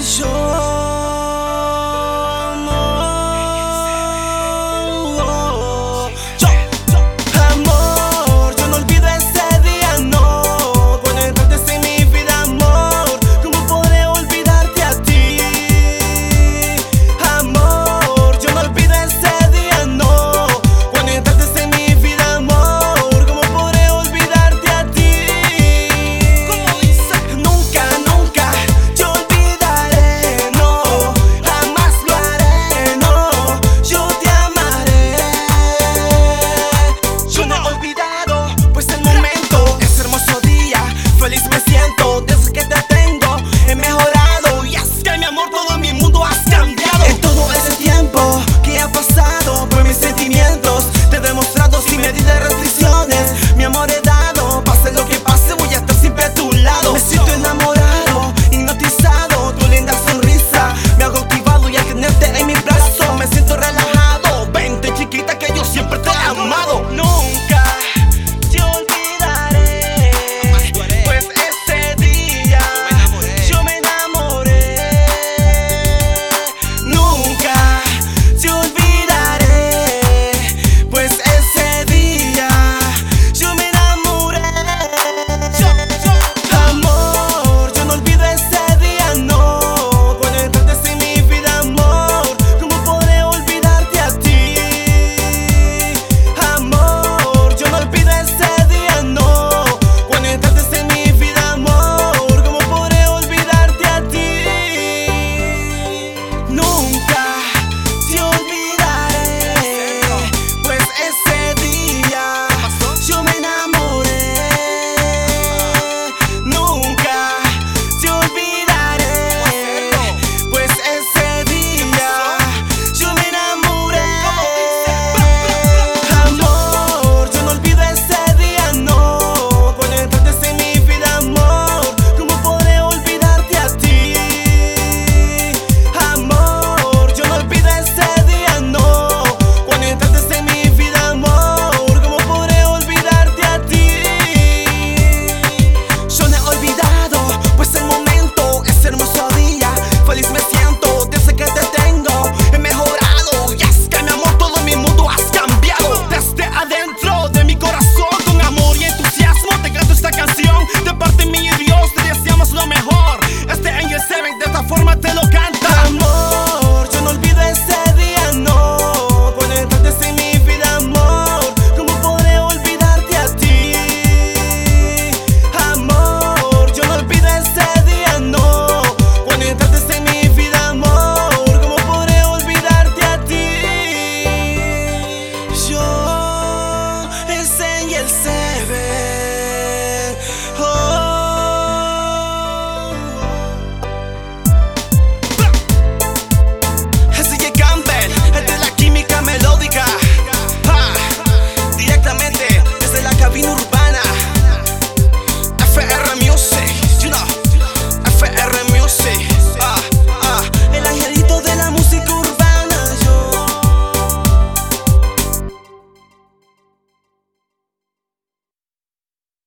说。forma lo